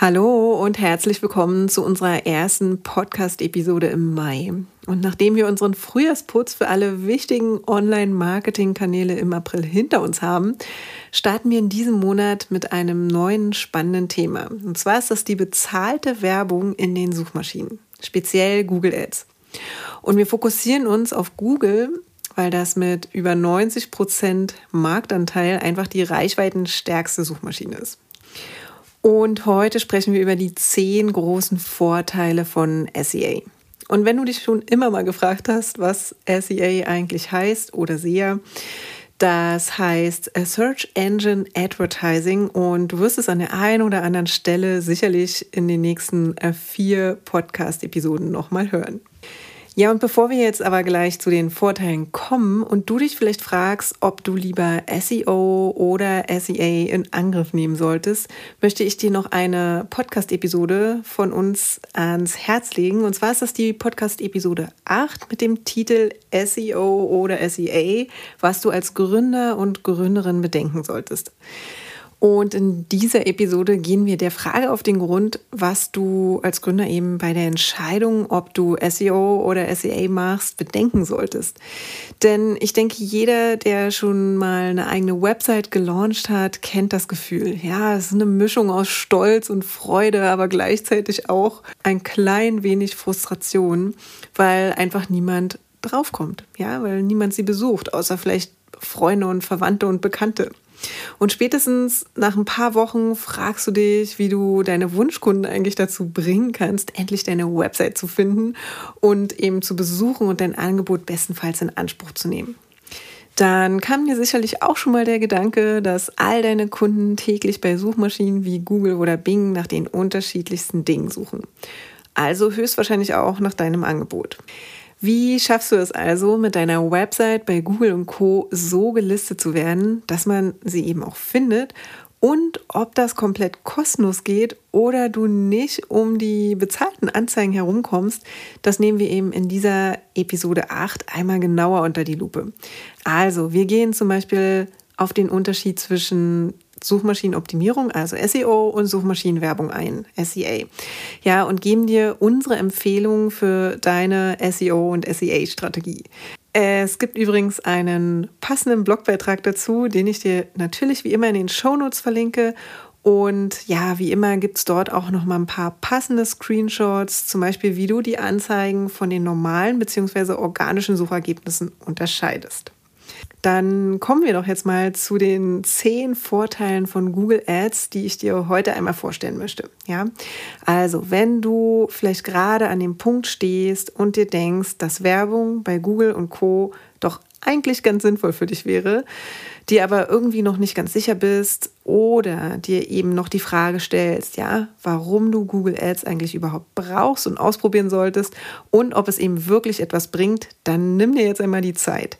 Hallo und herzlich willkommen zu unserer ersten Podcast-Episode im Mai. Und nachdem wir unseren Frühjahrsputz für alle wichtigen Online-Marketing-Kanäle im April hinter uns haben, starten wir in diesem Monat mit einem neuen spannenden Thema. Und zwar ist das die bezahlte Werbung in den Suchmaschinen, speziell Google Ads. Und wir fokussieren uns auf Google, weil das mit über 90 Prozent Marktanteil einfach die reichweitenstärkste Suchmaschine ist. Und heute sprechen wir über die zehn großen Vorteile von SEA. Und wenn du dich schon immer mal gefragt hast, was SEA eigentlich heißt oder SEA, das heißt Search Engine Advertising und du wirst es an der einen oder anderen Stelle sicherlich in den nächsten äh, vier Podcast-Episoden nochmal hören. Ja, und bevor wir jetzt aber gleich zu den Vorteilen kommen und du dich vielleicht fragst, ob du lieber SEO oder SEA in Angriff nehmen solltest, möchte ich dir noch eine Podcast-Episode von uns ans Herz legen. Und zwar ist das die Podcast-Episode 8 mit dem Titel SEO oder SEA, was du als Gründer und Gründerin bedenken solltest. Und in dieser Episode gehen wir der Frage auf den Grund, was du als Gründer eben bei der Entscheidung, ob du SEO oder SEA machst, bedenken solltest. Denn ich denke, jeder, der schon mal eine eigene Website gelauncht hat, kennt das Gefühl. Ja, es ist eine Mischung aus Stolz und Freude, aber gleichzeitig auch ein klein wenig Frustration, weil einfach niemand draufkommt. Ja, weil niemand sie besucht, außer vielleicht Freunde und Verwandte und Bekannte. Und spätestens nach ein paar Wochen fragst du dich, wie du deine Wunschkunden eigentlich dazu bringen kannst, endlich deine Website zu finden und eben zu besuchen und dein Angebot bestenfalls in Anspruch zu nehmen. Dann kam dir sicherlich auch schon mal der Gedanke, dass all deine Kunden täglich bei Suchmaschinen wie Google oder Bing nach den unterschiedlichsten Dingen suchen. Also höchstwahrscheinlich auch nach deinem Angebot. Wie schaffst du es also, mit deiner Website bei Google und Co so gelistet zu werden, dass man sie eben auch findet? Und ob das komplett kostenlos geht oder du nicht um die bezahlten Anzeigen herumkommst, das nehmen wir eben in dieser Episode 8 einmal genauer unter die Lupe. Also, wir gehen zum Beispiel auf den Unterschied zwischen Suchmaschinenoptimierung, also SEO und Suchmaschinenwerbung ein, SEA. Ja, und geben dir unsere Empfehlungen für deine SEO und SEA-Strategie. Es gibt übrigens einen passenden Blogbeitrag dazu, den ich dir natürlich wie immer in den Shownotes verlinke. Und ja, wie immer gibt es dort auch noch mal ein paar passende Screenshots, zum Beispiel wie du die Anzeigen von den normalen bzw. organischen Suchergebnissen unterscheidest. Dann kommen wir doch jetzt mal zu den zehn Vorteilen von Google Ads, die ich dir heute einmal vorstellen möchte. Ja, also wenn du vielleicht gerade an dem Punkt stehst und dir denkst, dass Werbung bei Google und Co. doch eigentlich ganz sinnvoll für dich wäre, dir aber irgendwie noch nicht ganz sicher bist oder dir eben noch die Frage stellst, ja, warum du Google Ads eigentlich überhaupt brauchst und ausprobieren solltest und ob es eben wirklich etwas bringt, dann nimm dir jetzt einmal die Zeit.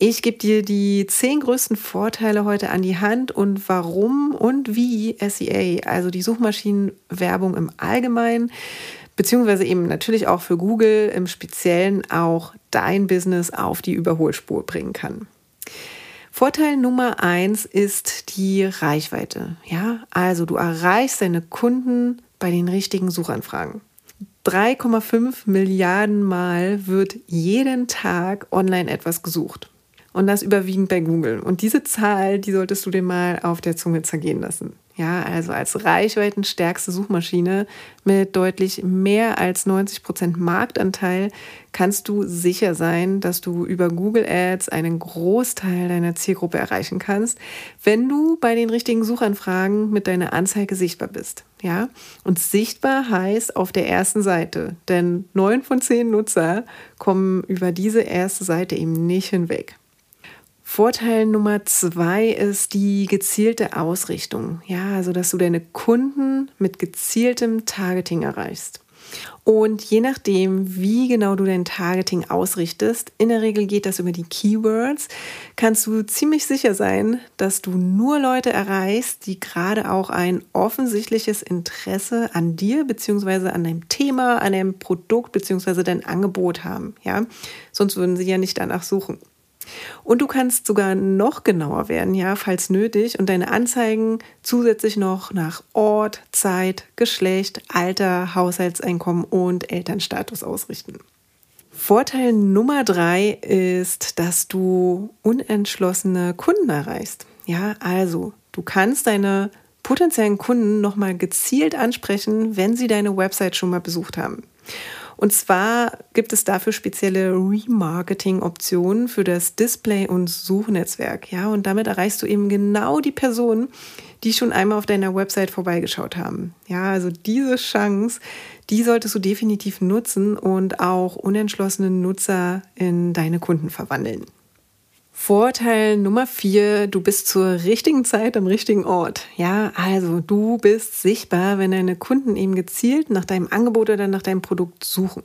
Ich gebe dir die zehn größten Vorteile heute an die Hand und warum und wie SEA, also die Suchmaschinenwerbung im Allgemeinen, beziehungsweise eben natürlich auch für Google im Speziellen auch dein Business auf die Überholspur bringen kann. Vorteil Nummer eins ist die Reichweite. Ja, also du erreichst deine Kunden bei den richtigen Suchanfragen. 3,5 Milliarden Mal wird jeden Tag online etwas gesucht und das überwiegend bei Google. Und diese Zahl, die solltest du dir mal auf der Zunge zergehen lassen. Ja, also als reichweitenstärkste Suchmaschine mit deutlich mehr als 90 Prozent Marktanteil kannst du sicher sein, dass du über Google Ads einen Großteil deiner Zielgruppe erreichen kannst, wenn du bei den richtigen Suchanfragen mit deiner Anzeige sichtbar bist. Ja, und sichtbar heißt auf der ersten Seite, denn neun von zehn Nutzer kommen über diese erste Seite eben nicht hinweg. Vorteil Nummer zwei ist die gezielte Ausrichtung. Ja, also dass du deine Kunden mit gezieltem Targeting erreichst. Und je nachdem, wie genau du dein Targeting ausrichtest, in der Regel geht das über die Keywords, kannst du ziemlich sicher sein, dass du nur Leute erreichst, die gerade auch ein offensichtliches Interesse an dir bzw. an deinem Thema, an deinem Produkt bzw. dein Angebot haben. Ja? Sonst würden sie ja nicht danach suchen. Und du kannst sogar noch genauer werden, ja, falls nötig, und deine Anzeigen zusätzlich noch nach Ort, Zeit, Geschlecht, Alter, Haushaltseinkommen und Elternstatus ausrichten. Vorteil Nummer drei ist, dass du unentschlossene Kunden erreichst. Ja, also du kannst deine potenziellen Kunden nochmal gezielt ansprechen, wenn sie deine Website schon mal besucht haben. Und zwar gibt es dafür spezielle Remarketing-Optionen für das Display- und Suchnetzwerk. Ja, und damit erreichst du eben genau die Personen, die schon einmal auf deiner Website vorbeigeschaut haben. Ja, also diese Chance, die solltest du definitiv nutzen und auch unentschlossene Nutzer in deine Kunden verwandeln. Vorteil Nummer vier, du bist zur richtigen Zeit am richtigen Ort. Ja, also du bist sichtbar, wenn deine Kunden eben gezielt nach deinem Angebot oder nach deinem Produkt suchen.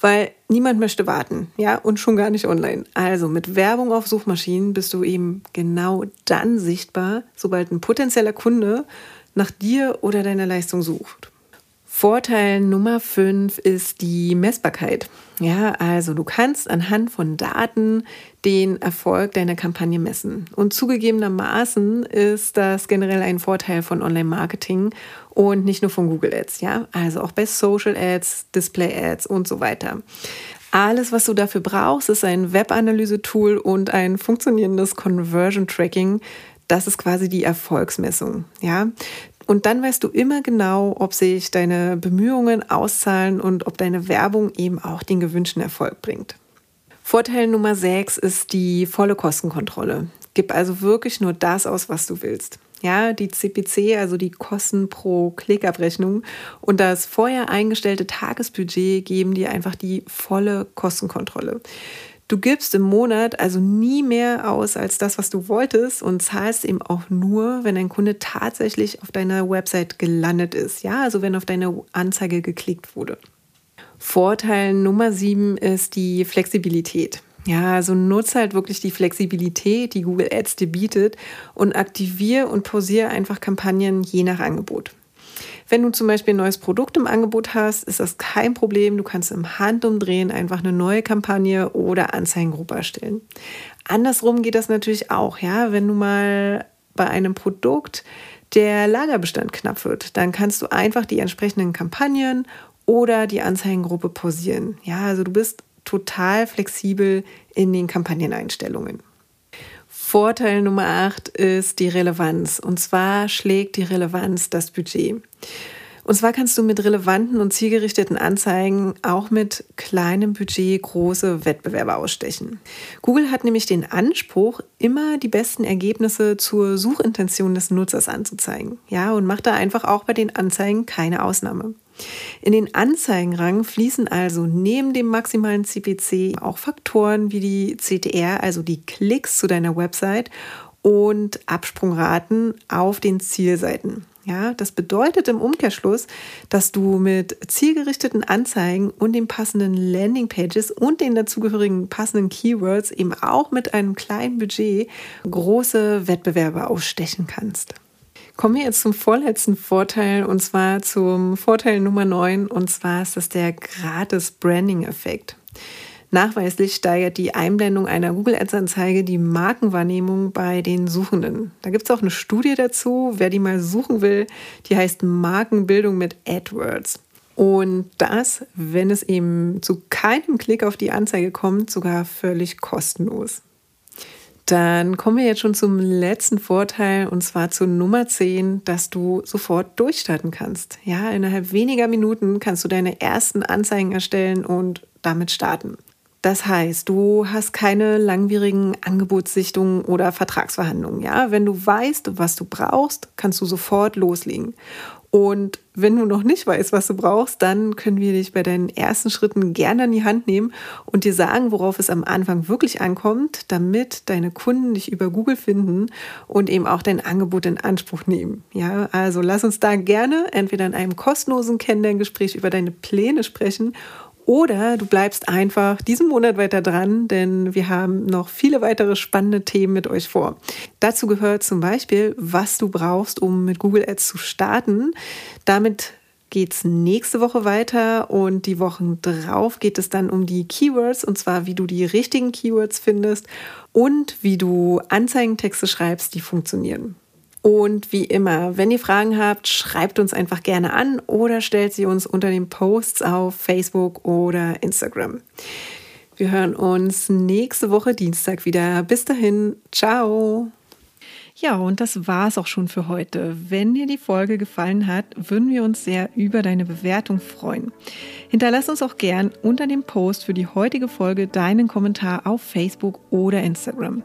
Weil niemand möchte warten, ja, und schon gar nicht online. Also mit Werbung auf Suchmaschinen bist du eben genau dann sichtbar, sobald ein potenzieller Kunde nach dir oder deiner Leistung sucht. Vorteil Nummer 5 ist die Messbarkeit. Ja, also du kannst anhand von Daten den Erfolg deiner Kampagne messen. Und zugegebenermaßen ist das generell ein Vorteil von Online-Marketing und nicht nur von Google Ads. Ja, also auch bei Social Ads, Display Ads und so weiter. Alles, was du dafür brauchst, ist ein Web-Analyse-Tool und ein funktionierendes Conversion-Tracking. Das ist quasi die Erfolgsmessung. Ja, und dann weißt du immer genau, ob sich deine Bemühungen auszahlen und ob deine Werbung eben auch den gewünschten Erfolg bringt. Vorteil Nummer 6 ist die volle Kostenkontrolle. Gib also wirklich nur das aus, was du willst. Ja, die CPC, also die Kosten pro Klickabrechnung und das vorher eingestellte Tagesbudget geben dir einfach die volle Kostenkontrolle. Du gibst im Monat also nie mehr aus als das, was du wolltest und zahlst eben auch nur, wenn ein Kunde tatsächlich auf deiner Website gelandet ist. Ja, also wenn auf deine Anzeige geklickt wurde. Vorteil Nummer sieben ist die Flexibilität. Ja, also nutze halt wirklich die Flexibilität, die Google Ads dir bietet und aktiviere und pausiere einfach Kampagnen je nach Angebot. Wenn du zum Beispiel ein neues Produkt im Angebot hast, ist das kein Problem. Du kannst im Handumdrehen einfach eine neue Kampagne oder Anzeigengruppe erstellen. Andersrum geht das natürlich auch, ja. Wenn du mal bei einem Produkt der Lagerbestand knapp wird, dann kannst du einfach die entsprechenden Kampagnen oder die Anzeigengruppe pausieren. Ja, also du bist total flexibel in den Kampagneneinstellungen. Vorteil Nummer 8 ist die Relevanz. Und zwar schlägt die Relevanz das Budget. Und zwar kannst du mit relevanten und zielgerichteten Anzeigen auch mit kleinem Budget große Wettbewerber ausstechen. Google hat nämlich den Anspruch, immer die besten Ergebnisse zur Suchintention des Nutzers anzuzeigen. Ja, und macht da einfach auch bei den Anzeigen keine Ausnahme. In den Anzeigenrang fließen also neben dem maximalen CPC auch Faktoren wie die CTR, also die Klicks zu deiner Website und Absprungraten auf den Zielseiten. Ja, das bedeutet im Umkehrschluss, dass du mit zielgerichteten Anzeigen und den passenden Landingpages und den dazugehörigen passenden Keywords eben auch mit einem kleinen Budget große Wettbewerber ausstechen kannst. Kommen wir jetzt zum vorletzten Vorteil und zwar zum Vorteil Nummer 9 und zwar ist das der gratis Branding-Effekt. Nachweislich steigert die Einblendung einer Google Ads-Anzeige die Markenwahrnehmung bei den Suchenden. Da gibt es auch eine Studie dazu, wer die mal suchen will, die heißt Markenbildung mit AdWords. Und das, wenn es eben zu keinem Klick auf die Anzeige kommt, sogar völlig kostenlos. Dann kommen wir jetzt schon zum letzten Vorteil und zwar zu Nummer 10, dass du sofort durchstarten kannst. Ja, innerhalb weniger Minuten kannst du deine ersten Anzeigen erstellen und damit starten. Das heißt, du hast keine langwierigen Angebotssichtungen oder Vertragsverhandlungen. Ja, wenn du weißt, was du brauchst, kannst du sofort loslegen. Und wenn du noch nicht weißt, was du brauchst, dann können wir dich bei deinen ersten Schritten gerne an die Hand nehmen und dir sagen, worauf es am Anfang wirklich ankommt, damit deine Kunden dich über Google finden und eben auch dein Angebot in Anspruch nehmen. Ja, also lass uns da gerne entweder in einem kostenlosen Kennenlerngespräch über deine Pläne sprechen oder du bleibst einfach diesen Monat weiter dran, denn wir haben noch viele weitere spannende Themen mit euch vor. Dazu gehört zum Beispiel, was du brauchst, um mit Google Ads zu starten. Damit geht es nächste Woche weiter und die Wochen drauf geht es dann um die Keywords und zwar, wie du die richtigen Keywords findest und wie du Anzeigentexte schreibst, die funktionieren. Und wie immer, wenn ihr Fragen habt, schreibt uns einfach gerne an oder stellt sie uns unter den Posts auf Facebook oder Instagram. Wir hören uns nächste Woche Dienstag wieder. Bis dahin, ciao. Ja, und das war es auch schon für heute. Wenn dir die Folge gefallen hat, würden wir uns sehr über deine Bewertung freuen. Hinterlass uns auch gern unter dem Post für die heutige Folge deinen Kommentar auf Facebook oder Instagram.